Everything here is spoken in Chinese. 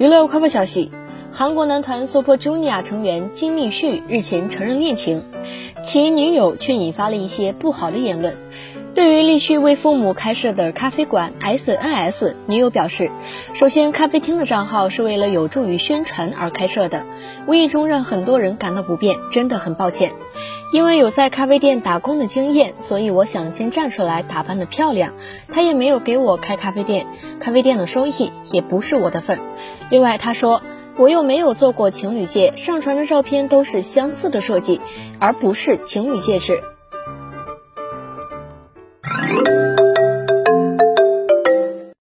娱乐快报消息：韩国男团 Super Junior 成员金立旭日前承认恋情，其女友却引发了一些不好的言论。对于立旭为父母开设的咖啡馆 SNS，女友表示，首先咖啡厅的账号是为了有助于宣传而开设的，无意中让很多人感到不便，真的很抱歉。因为有在咖啡店打工的经验，所以我想先站出来打扮的漂亮。他也没有给我开咖啡店，咖啡店的收益也不是我的份。另外他说我又没有做过情侣戒上传的照片都是相似的设计而不是情侣戒指。